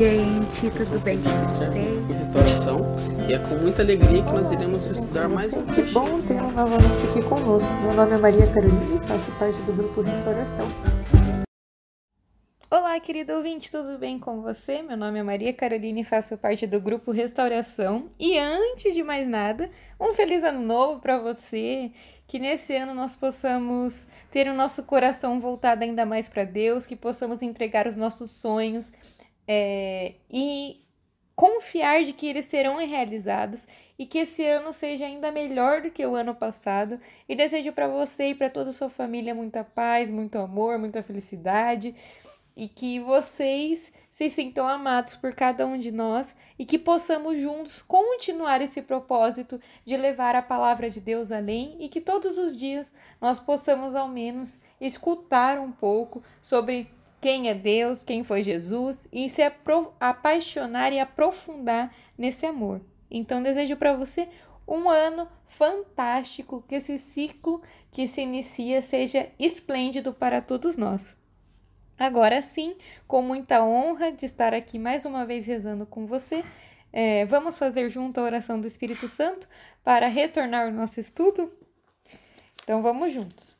gente. Tudo bem com vocês? Restauração e é com muita alegria que nós iremos estudar mais um Que bom tê-lo novamente aqui conosco. Meu nome é Maria Carolina e faço parte do grupo Restauração. Olá, querido ouvinte, tudo bem com você? Meu nome é Maria Carolina e faço parte do grupo Restauração. E antes de mais nada, um feliz ano novo para você. Que nesse ano nós possamos ter o nosso coração voltado ainda mais para Deus, que possamos entregar os nossos sonhos é, e confiar de que eles serão realizados e que esse ano seja ainda melhor do que o ano passado. E desejo para você e para toda a sua família muita paz, muito amor, muita felicidade e que vocês se sintam amados por cada um de nós e que possamos juntos continuar esse propósito de levar a palavra de Deus além e que todos os dias nós possamos ao menos escutar um pouco sobre quem é Deus, quem foi Jesus e se apaixonar e aprofundar nesse amor. Então desejo para você um ano fantástico, que esse ciclo que se inicia seja esplêndido para todos nós. Agora sim, com muita honra de estar aqui mais uma vez rezando com você, é, vamos fazer junto a oração do Espírito Santo para retornar ao nosso estudo? Então vamos juntos.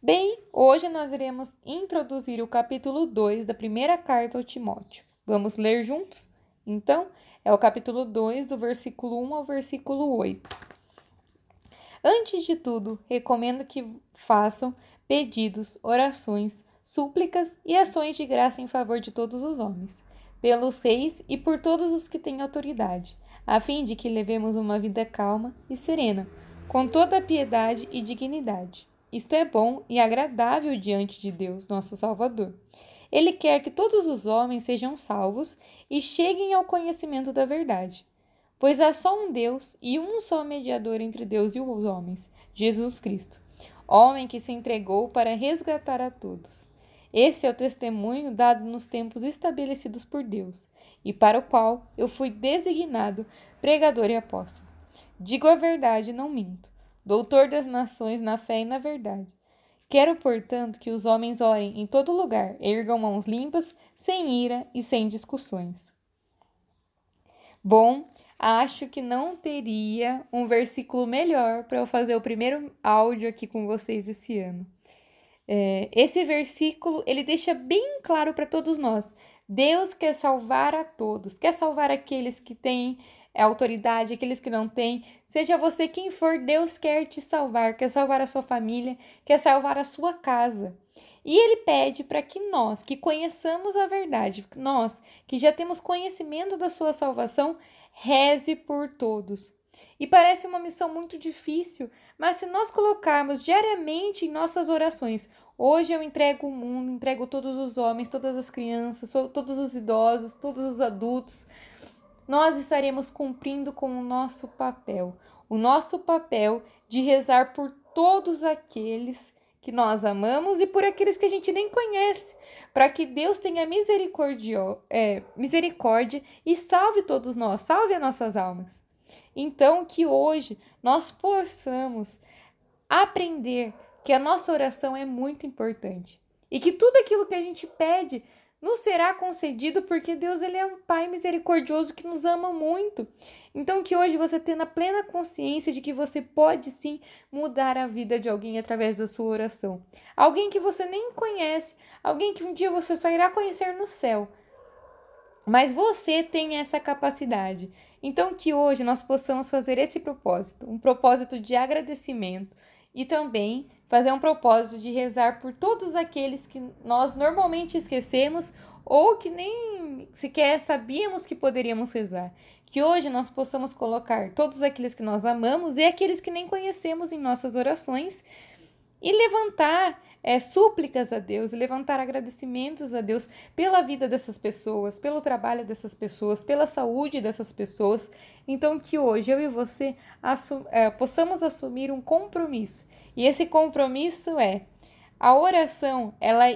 Bem, hoje nós iremos introduzir o capítulo 2 da primeira carta ao Timóteo. Vamos ler juntos? Então, é o capítulo 2, do versículo 1 ao versículo 8. Antes de tudo, recomendo que façam pedidos, orações, súplicas e ações de graça em favor de todos os homens, pelos reis e por todos os que têm autoridade, a fim de que levemos uma vida calma e serena, com toda piedade e dignidade. Isto é bom e agradável diante de Deus, nosso Salvador. Ele quer que todos os homens sejam salvos e cheguem ao conhecimento da verdade. Pois há só um Deus e um só mediador entre Deus e os homens, Jesus Cristo, homem que se entregou para resgatar a todos. Esse é o testemunho dado nos tempos estabelecidos por Deus, e para o qual eu fui designado pregador e apóstolo. Digo a verdade, não minto, doutor das nações na fé e na verdade. Quero, portanto, que os homens orem em todo lugar, ergam mãos limpas, sem ira e sem discussões. Bom, acho que não teria um versículo melhor para eu fazer o primeiro áudio aqui com vocês esse ano. É, esse versículo ele deixa bem claro para todos nós. Deus quer salvar a todos, quer salvar aqueles que têm autoridade, aqueles que não têm. Seja você quem for, Deus quer te salvar, quer salvar a sua família, quer salvar a sua casa. E ele pede para que nós, que conheçamos a verdade, nós que já temos conhecimento da sua salvação, reze por todos. E parece uma missão muito difícil, mas se nós colocarmos diariamente em nossas orações, hoje eu entrego o mundo, entrego todos os homens, todas as crianças, todos os idosos, todos os adultos, nós estaremos cumprindo com o nosso papel, o nosso papel de rezar por todos aqueles que nós amamos e por aqueles que a gente nem conhece, para que Deus tenha misericordia, é, misericórdia e salve todos nós, salve as nossas almas. Então, que hoje nós possamos aprender que a nossa oração é muito importante e que tudo aquilo que a gente pede nos será concedido porque Deus ele é um Pai misericordioso que nos ama muito. Então que hoje você tenha plena consciência de que você pode sim mudar a vida de alguém através da sua oração. Alguém que você nem conhece, alguém que um dia você só irá conhecer no céu. Mas você tem essa capacidade. Então, que hoje nós possamos fazer esse propósito, um propósito de agradecimento e também fazer um propósito de rezar por todos aqueles que nós normalmente esquecemos ou que nem sequer sabíamos que poderíamos rezar. Que hoje nós possamos colocar todos aqueles que nós amamos e aqueles que nem conhecemos em nossas orações e levantar é, súplicas a Deus, levantar agradecimentos a Deus pela vida dessas pessoas, pelo trabalho dessas pessoas, pela saúde dessas pessoas. Então, que hoje eu e você assum é, possamos assumir um compromisso. E esse compromisso é a oração, ela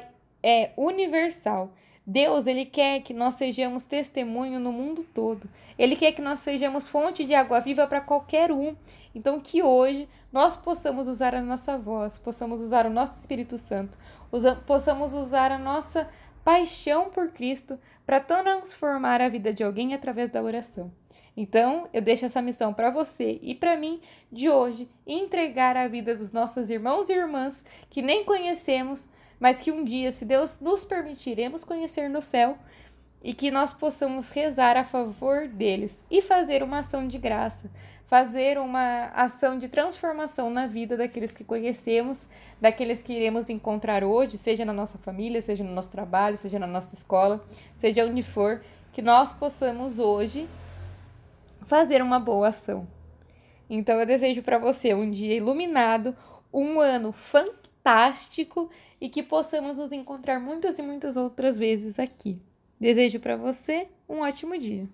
é universal. Deus, ele quer que nós sejamos testemunho no mundo todo. Ele quer que nós sejamos fonte de água viva para qualquer um. Então, que hoje nós possamos usar a nossa voz, possamos usar o nosso Espírito Santo, possamos usar a nossa paixão por Cristo para transformar a vida de alguém através da oração. Então, eu deixo essa missão para você e para mim de hoje entregar a vida dos nossos irmãos e irmãs que nem conhecemos mas que um dia, se Deus nos permitir, iremos conhecer no céu e que nós possamos rezar a favor deles e fazer uma ação de graça, fazer uma ação de transformação na vida daqueles que conhecemos, daqueles que iremos encontrar hoje, seja na nossa família, seja no nosso trabalho, seja na nossa escola, seja onde for, que nós possamos hoje fazer uma boa ação. Então eu desejo para você um dia iluminado, um ano fantástico e que possamos nos encontrar muitas e muitas outras vezes aqui. Desejo para você um ótimo dia.